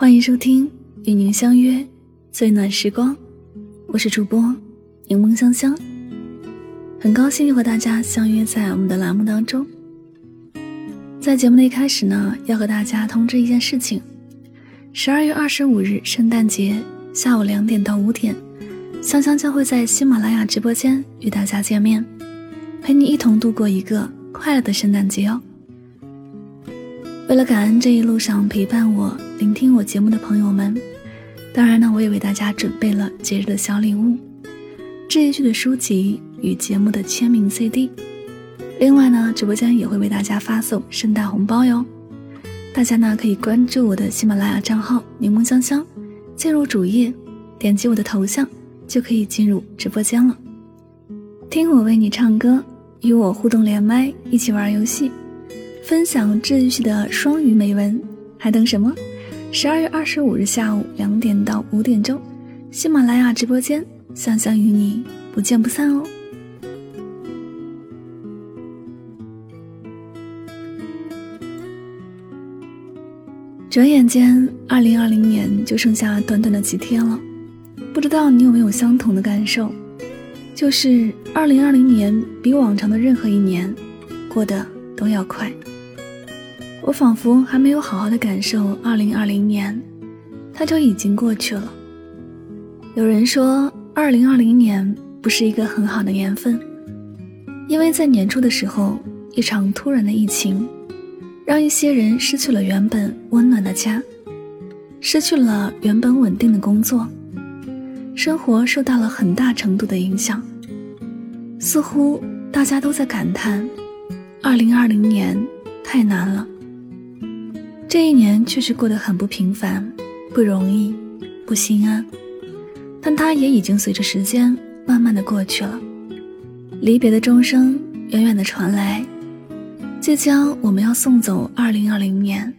欢迎收听与您相约最暖时光，我是主播柠檬香香，很高兴又和大家相约在我们的栏目当中。在节目的一开始呢，要和大家通知一件事情：十二月二十五日圣诞节下午两点到五点，香香将会在喜马拉雅直播间与大家见面，陪你一同度过一个快乐的圣诞节哦。为了感恩这一路上陪伴我、聆听我节目的朋友们，当然呢，我也为大家准备了节日的小礼物，这一句的书籍与节目的签名 CD。另外呢，直播间也会为大家发送圣诞红包哟。大家呢可以关注我的喜马拉雅账号“柠檬香香”，进入主页，点击我的头像，就可以进入直播间了。听我为你唱歌，与我互动连麦，一起玩游戏。分享治愈系的双语美文，还等什么？十二月二十五日下午两点到五点钟，喜马拉雅直播间，香香与你不见不散哦！转眼间，二零二零年就剩下短短的几天了，不知道你有没有相同的感受？就是二零二零年比往常的任何一年过得都要快。我仿佛还没有好好的感受2020年，它就已经过去了。有人说，2020年不是一个很好的年份，因为在年初的时候，一场突然的疫情，让一些人失去了原本温暖的家，失去了原本稳定的工作，生活受到了很大程度的影响。似乎大家都在感叹，2020年太难了。这一年确实过得很不平凡，不容易，不心安，但它也已经随着时间慢慢的过去了。离别的钟声远远的传来，即将我们要送走二零二零年，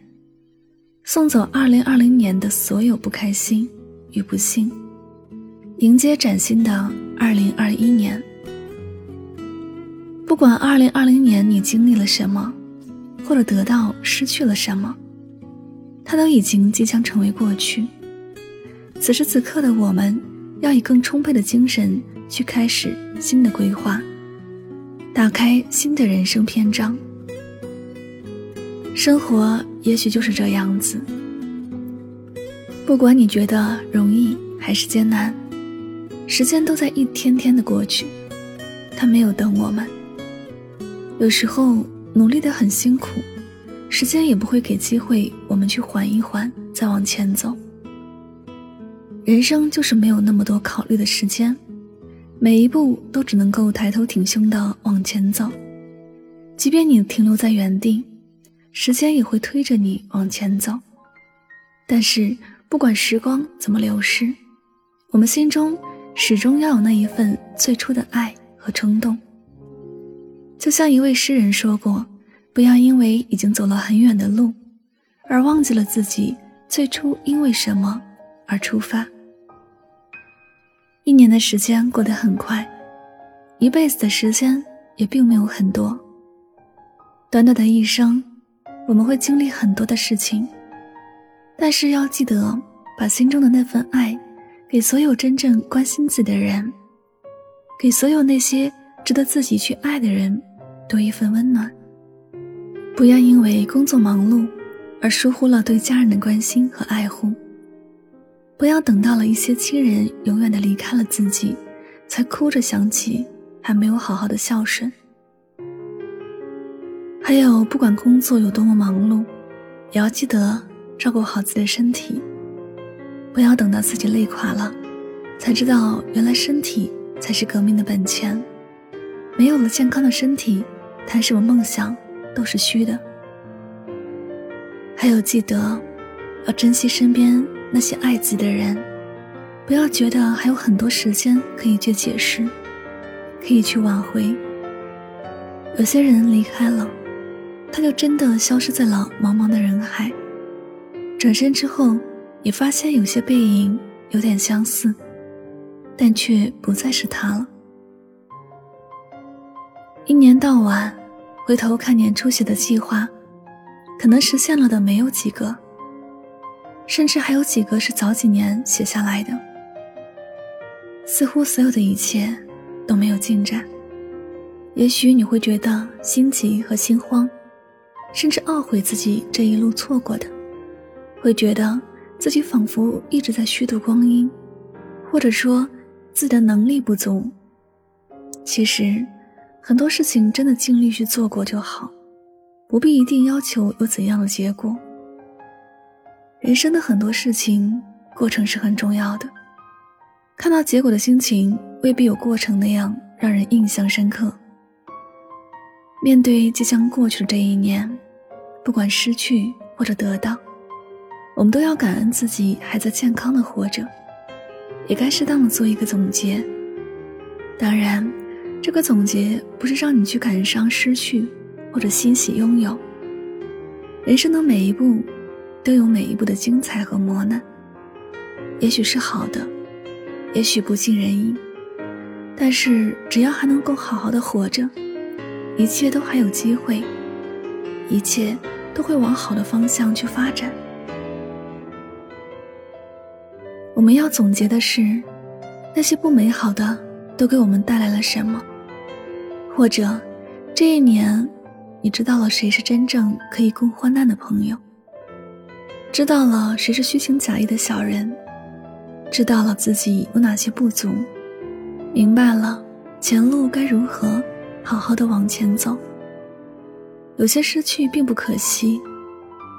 送走二零二零年的所有不开心与不幸，迎接崭新的二零二一年。不管二零二零年你经历了什么，或者得到失去了什么。它都已经即将成为过去。此时此刻的我们，要以更充沛的精神去开始新的规划，打开新的人生篇章。生活也许就是这样子，不管你觉得容易还是艰难，时间都在一天天的过去，它没有等我们。有时候努力的很辛苦。时间也不会给机会我们去缓一缓，再往前走。人生就是没有那么多考虑的时间，每一步都只能够抬头挺胸的往前走。即便你停留在原地，时间也会推着你往前走。但是不管时光怎么流逝，我们心中始终要有那一份最初的爱和冲动。就像一位诗人说过。不要因为已经走了很远的路，而忘记了自己最初因为什么而出发。一年的时间过得很快，一辈子的时间也并没有很多。短短的一生，我们会经历很多的事情，但是要记得把心中的那份爱，给所有真正关心自己的人，给所有那些值得自己去爱的人，多一份温暖。不要因为工作忙碌而疏忽了对家人的关心和爱护。不要等到了一些亲人永远的离开了自己，才哭着想起还没有好好的孝顺。还有，不管工作有多么忙碌，也要记得照顾好自己的身体。不要等到自己累垮了，才知道原来身体才是革命的本钱。没有了健康的身体，谈什么梦想？都是虚的。还有，记得要珍惜身边那些爱自己的人，不要觉得还有很多时间可以去解释，可以去挽回。有些人离开了，他就真的消失在了茫茫的人海。转身之后，也发现有些背影有点相似，但却不再是他了。一年到晚。回头看年初写的计划，可能实现了的没有几个。甚至还有几个是早几年写下来的。似乎所有的一切都没有进展。也许你会觉得心急和心慌，甚至懊悔自己这一路错过的，会觉得自己仿佛一直在虚度光阴，或者说自己的能力不足。其实，很多事情真的尽力去做过就好，不必一定要求有怎样的结果。人生的很多事情，过程是很重要的，看到结果的心情未必有过程那样让人印象深刻。面对即将过去的这一年，不管失去或者得到，我们都要感恩自己还在健康的活着，也该适当的做一个总结。当然，这个总结不是让你去感伤失去，或者欣喜拥有。人生的每一步，都有每一步的精彩和磨难，也许是好的，也许不尽人意，但是只要还能够好好的活着。一切都还有机会，一切都会往好的方向去发展。我们要总结的是，那些不美好的都给我们带来了什么？或者，这一年，你知道了谁是真正可以共患难的朋友？知道了谁是虚情假意的小人？知道了自己有哪些不足？明白了前路该如何？好好的往前走。有些失去并不可惜，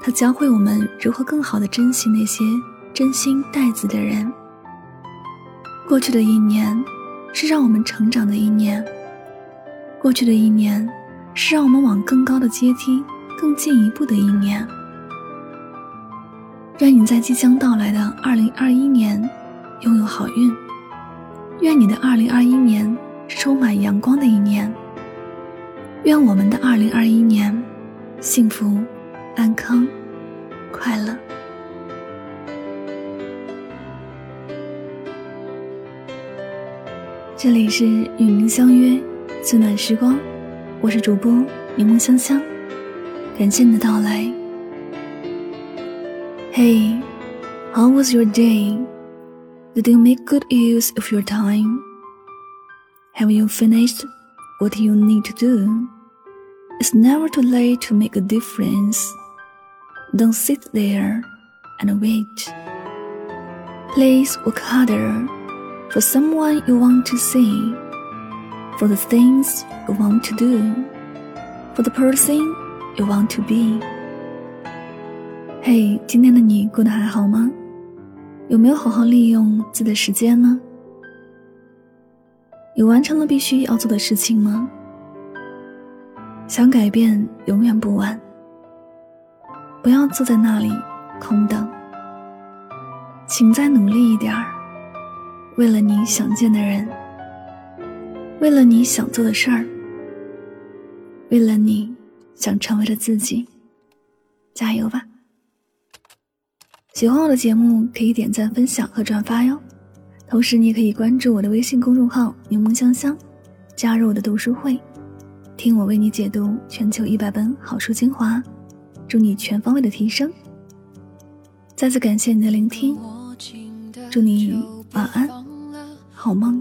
它教会我们如何更好的珍惜那些真心待自的人。过去的一年，是让我们成长的一年。过去的一年，是让我们往更高的阶梯更进一步的一年。愿你在即将到来的二零二一年拥有好运。愿你的二零二一年是充满阳光的一年。愿我们的二零二一年幸福、安康、快乐。这里是与您相约最暖时光，我是主播柠檬香香，感谢你的到来。Hey, how was your day? Did you make good use of your time? Have you finished? What you need to do is never too late to make a difference. Don't sit there and wait. Please work harder for someone you want to see, For the things you want to do, for the person you want to be. 嘿，今天的你过得还好吗？有没有好好利用自己的时间呢？你完成了必须要做的事情吗？想改变永远不晚。不要坐在那里空等，请再努力一点儿，为了你想见的人，为了你想做的事儿，为了你想成为的自己，加油吧！喜欢我的节目可以点赞、分享和转发哟。同时，你也可以关注我的微信公众号“柠檬香香”，加入我的读书会，听我为你解读全球一百本好书精华，祝你全方位的提升。再次感谢你的聆听，祝你晚安，好梦。